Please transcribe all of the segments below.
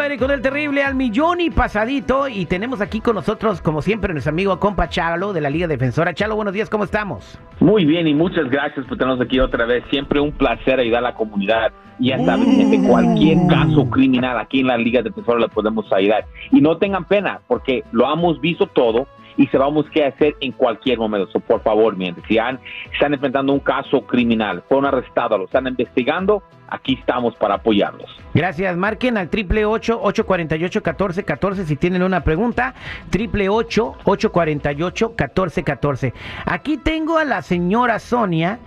Al aire con el terrible al millón y pasadito y tenemos aquí con nosotros, como siempre, nuestro amigo compa Chalo de la Liga Defensora. Chalo, buenos días, ¿cómo estamos? Muy bien y muchas gracias por tenernos aquí otra vez. Siempre un placer ayudar a la comunidad. Ya saben, gente, cualquier caso criminal aquí en la Liga Defensora le podemos ayudar. Y no tengan pena, porque lo hemos visto todo y sabemos qué hacer en cualquier momento. So, por favor, miren, si han, están enfrentando un caso criminal, fueron arrestados, lo están investigando, aquí estamos para apoyarlos. Gracias. Marquen al triple ocho ocho cuarenta y ocho catorce catorce si tienen una pregunta. Triple ocho ocho cuarenta y ocho catorce catorce. Aquí tengo a la señora Sonia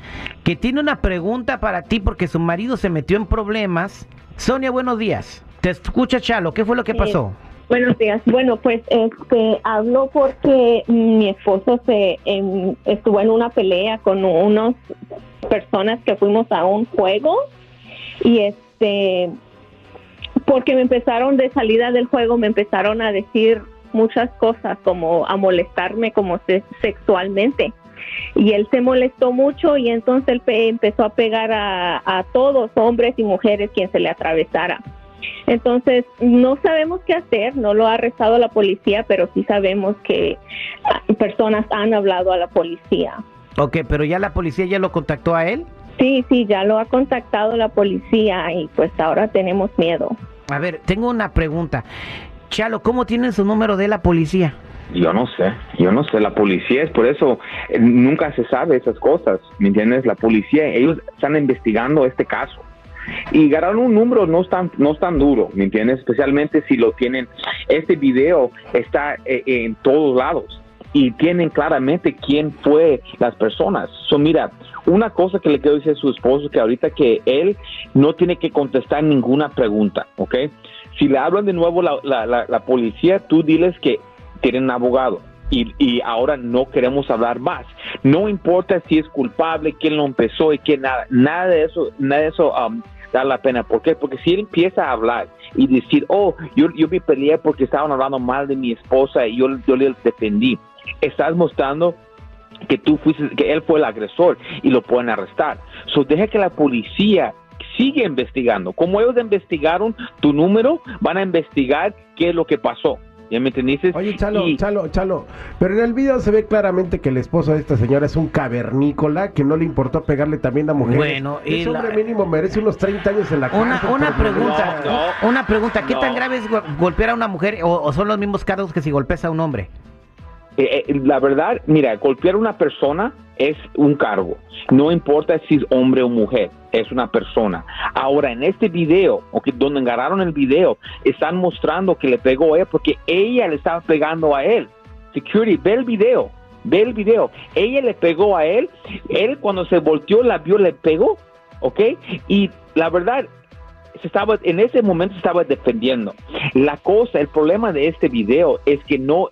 que tiene una pregunta para ti porque su marido se metió en problemas. Sonia, buenos días. Te escucha Chalo. ¿Qué fue lo que Sí. pasó? Buenos días. Bueno, pues este hablo porque mi esposo se em, estuvo en una pelea con unas personas que fuimos a un juego y este porque me empezaron de salida del juego me empezaron a decir muchas cosas como a molestarme como se- sexualmente y él se molestó mucho y entonces él pe- empezó a pegar a todos hombres y mujeres quien se le atravesara entonces, no sabemos qué hacer, no lo ha arrestado la policía, pero sí sabemos que ah, personas han hablado a la policía. Ok, pero ya la policía ya lo contactó a él. Sí, sí, ya lo ha contactado la policía y pues ahora tenemos miedo. A ver, tengo una pregunta. Chalo, ¿cómo tienen su número de la policía? Yo no sé, yo no sé, la policía es por eso, eh, nunca se sabe esas cosas, ¿me entiendes? La policía, ellos están investigando este caso. Y ganar un número no es tan, no tan duro, ¿me entiendes? Especialmente si lo tienen, este video está eh, en todos lados y tienen claramente quién fue las personas. So, mira, una cosa que le quiero decir a su esposo que ahorita que él no tiene que contestar ninguna pregunta, ¿ok? Si le hablan de nuevo la, la, la, la policía, tú diles que tienen un abogado y, y ahora no queremos hablar más. No importa si es culpable, quién lo empezó y quién nada, nada de eso, nada de eso um, da la pena. ¿Por qué? Porque si él empieza a hablar y decir, oh, yo, yo me peleé porque estaban hablando mal de mi esposa y yo, yo le defendí, estás mostrando que tú fuiste, que él fue el agresor y lo pueden arrestar. So, deja que la policía sigue investigando. Como ellos investigaron tu número, van a investigar qué es lo que pasó. ¿Ya me entendiste? Oye, Chalo, Y- Chalo, Chalo, pero en el video se ve claramente que el esposo de esta señora es un cavernícola que no le importó pegarle también a mujeres. Bueno, y Ese la- hombre mínimo merece unos 30 años en la cárcel. Una, una por pregunta, No, no, una pregunta, ¿qué tan grave es go- golpear a una mujer o, o son los mismos cargos que si golpeas a un hombre? Eh, eh, la verdad, mira, golpear a una persona es un cargo. No importa si es hombre o mujer, es una persona. Ahora, en este video, o que donde agarraron el video, están mostrando que le pegó a ella porque ella le estaba pegando a él. Security, ve el video, ve el video. Ella le pegó a él, él cuando se volteó la vio, le pegó, ¿ok? Y la verdad, se estaba, en ese momento estaba defendiendo. La cosa, el problema de este video es que no,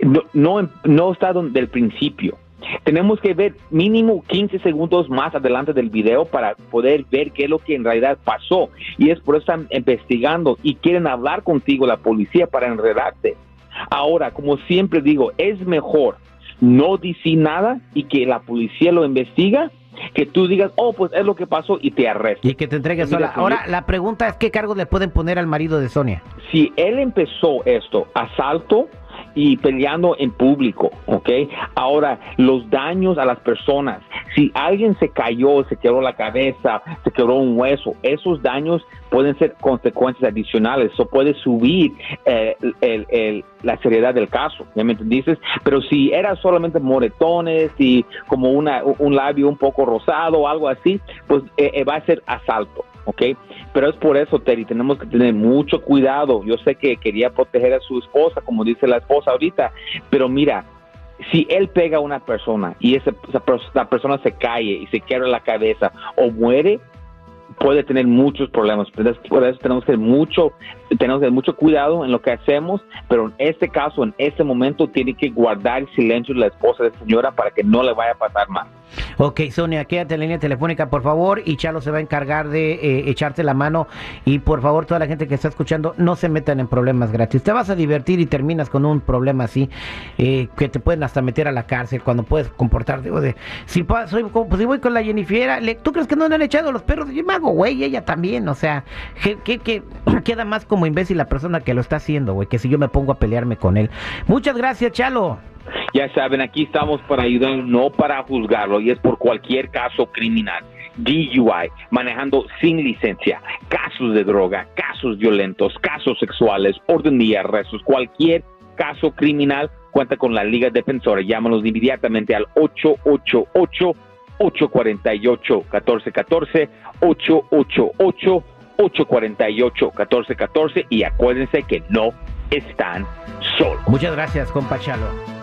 no, no, no está donde el principio. Tenemos que ver mínimo 15 segundos más adelante del video para poder ver qué es lo que en realidad pasó. Y es por eso están investigando y quieren hablar contigo la policía para enredarte. Ahora, como siempre digo, es mejor no decir nada y que la policía lo investiga que tú digas, oh, pues es lo que pasó y te arrestes. Y que te entregues sola. Ahora, la pregunta es, ¿qué cargos le pueden poner al marido de Sonia? si él empezó esto, asalto y peleando en público, ¿ok? Ahora, los daños a las personas, si alguien se cayó, se quebró la cabeza, se quebró un hueso, esos daños pueden ser consecuencias adicionales, o puede subir eh, el- la seriedad del caso, ¿ya me entendiste? Pero si era solamente moretones y como una, un labio un poco rosado o algo así, pues eh, eh, va a ser asalto, ¿ok? Pero es por eso, Terry, tenemos que tener mucho cuidado. Yo sé que quería proteger a su esposa, como dice la esposa ahorita, pero mira, si él pega a una persona y esa, esa persona se cae y se quiebra la cabeza o muere, puede tener muchos problemas. Por eso tenemos que mucho, tenemos que tener mucho cuidado en lo que hacemos, pero en este caso, en este momento, tiene que guardar silencio la esposa de la señora para que no le vaya a pasar más. Ok, Sonia, quédate en línea telefónica, por favor, y Chalo se va a encargar de eh, echarte la mano. Y por favor, toda la gente que está escuchando, no se metan en problemas gratis. Te vas a divertir y terminas con un problema así, eh, que te pueden hasta meter a la cárcel cuando puedes comportarte. o de, si, soy, pues, si voy con la Jennifer, ¿le- ¿tú crees que no le han echado los perros de Mago? pendejo, güey, ella también, o sea, que, que, queda más como imbécil la persona que lo está haciendo, güey, que si yo me pongo a pelearme con él. Muchas gracias, Chalo. Ya saben, aquí estamos para ayudar, no para juzgarlo, y es por cualquier caso criminal. DUI, manejando sin licencia, casos de droga, casos violentos, casos sexuales, orden de arrestos, cualquier caso criminal, cuenta con la Liga Defensora. Llámanos inmediatamente al 888 848 1414 888 848 1414 y acuérdense que no están solos. Muchas gracias, compa Chalo.